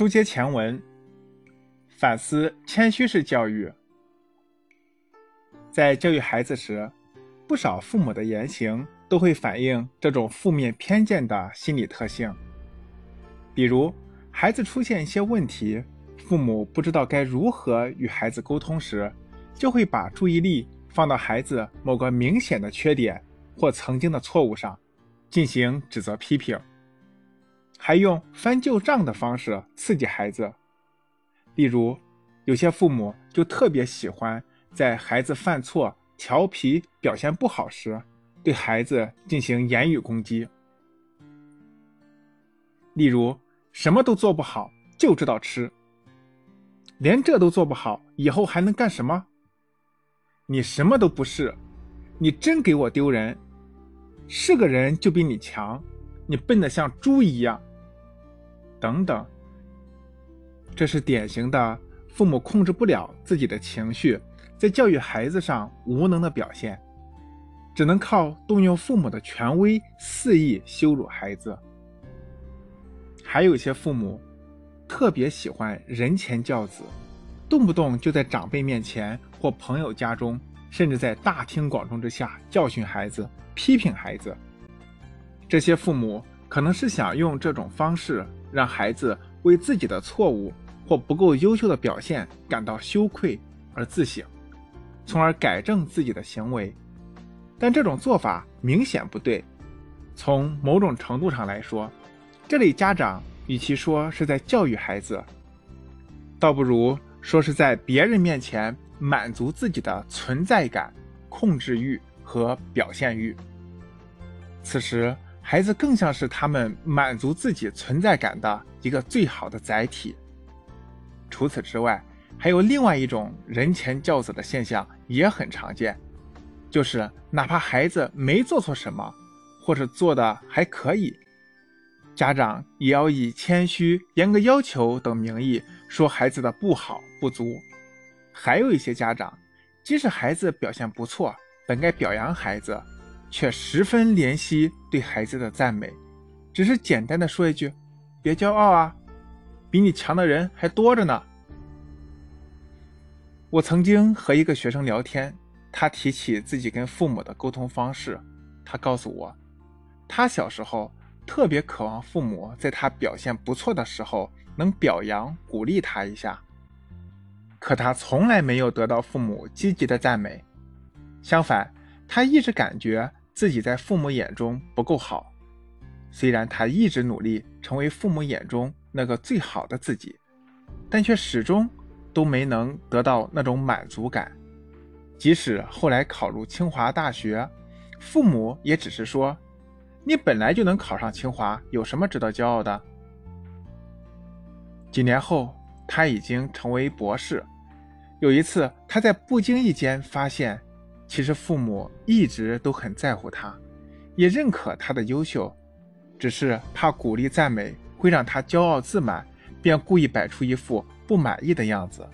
书接前文，反思谦虚式教育。在教育孩子时，不少父母的言行都会反映这种负面偏见的心理特性。比如，孩子出现一些问题，父母不知道该如何与孩子沟通时，就会把注意力放到孩子某个明显的缺点或曾经的错误上，进行指责批评。还用翻旧账的方式刺激孩子，例如，有些父母就特别喜欢在孩子犯错、调皮、表现不好时，对孩子进行言语攻击。例如，什么都做不好，就知道吃，连这都做不好，以后还能干什么？你什么都不是，你真给我丢人！是个人就比你强，你笨得像猪一样。等等，这是典型的父母控制不了自己的情绪，在教育孩子上无能的表现，只能靠动用父母的权威肆意羞辱孩子。还有一些父母特别喜欢人前教子，动不动就在长辈面前或朋友家中，甚至在大庭广众之下教训孩子、批评孩子。这些父母可能是想用这种方式。让孩子为自己的错误或不够优秀的表现感到羞愧而自省，从而改正自己的行为。但这种做法明显不对。从某种程度上来说，这类家长与其说是在教育孩子，倒不如说是在别人面前满足自己的存在感、控制欲和表现欲。此时。孩子更像是他们满足自己存在感的一个最好的载体。除此之外，还有另外一种人前教子的现象也很常见，就是哪怕孩子没做错什么，或者做的还可以，家长也要以谦虚、严格要求等名义说孩子的不好不足。还有一些家长，即使孩子表现不错，本该表扬孩子。却十分怜惜对孩子的赞美，只是简单的说一句：“别骄傲啊，比你强的人还多着呢。”我曾经和一个学生聊天，他提起自己跟父母的沟通方式，他告诉我，他小时候特别渴望父母在他表现不错的时候能表扬鼓励他一下，可他从来没有得到父母积极的赞美，相反，他一直感觉。自己在父母眼中不够好，虽然他一直努力成为父母眼中那个最好的自己，但却始终都没能得到那种满足感。即使后来考入清华大学，父母也只是说：“你本来就能考上清华，有什么值得骄傲的？”几年后，他已经成为博士。有一次，他在不经意间发现。其实父母一直都很在乎他，也认可他的优秀，只是怕鼓励赞美会让他骄傲自满，便故意摆出一副不满意的样子，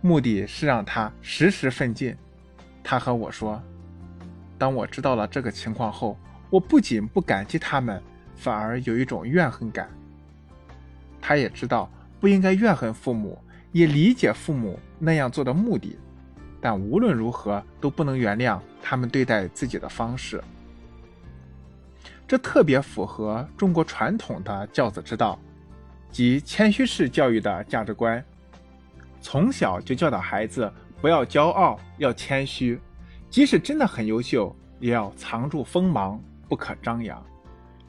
目的是让他时时奋进。他和我说：“当我知道了这个情况后，我不仅不感激他们，反而有一种怨恨感。”他也知道不应该怨恨父母，也理解父母那样做的目的。但无论如何都不能原谅他们对待自己的方式，这特别符合中国传统的教子之道，即谦虚式教育的价值观。从小就教导孩子不要骄傲，要谦虚，即使真的很优秀，也要藏住锋芒，不可张扬。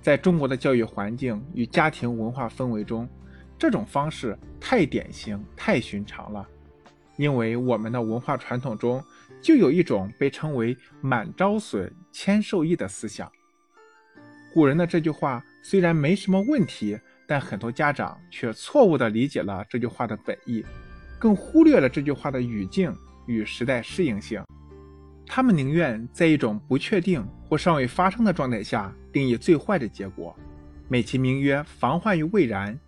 在中国的教育环境与家庭文化氛围中，这种方式太典型、太寻常了。因为我们的文化传统中就有一种被称为“满招损，谦受益”的思想。古人的这句话虽然没什么问题，但很多家长却错误地理解了这句话的本意，更忽略了这句话的语境与时代适应性。他们宁愿在一种不确定或尚未发生的状态下定义最坏的结果，美其名曰防患于未然，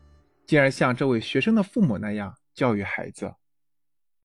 进而像这位学生的父母那样教育孩子。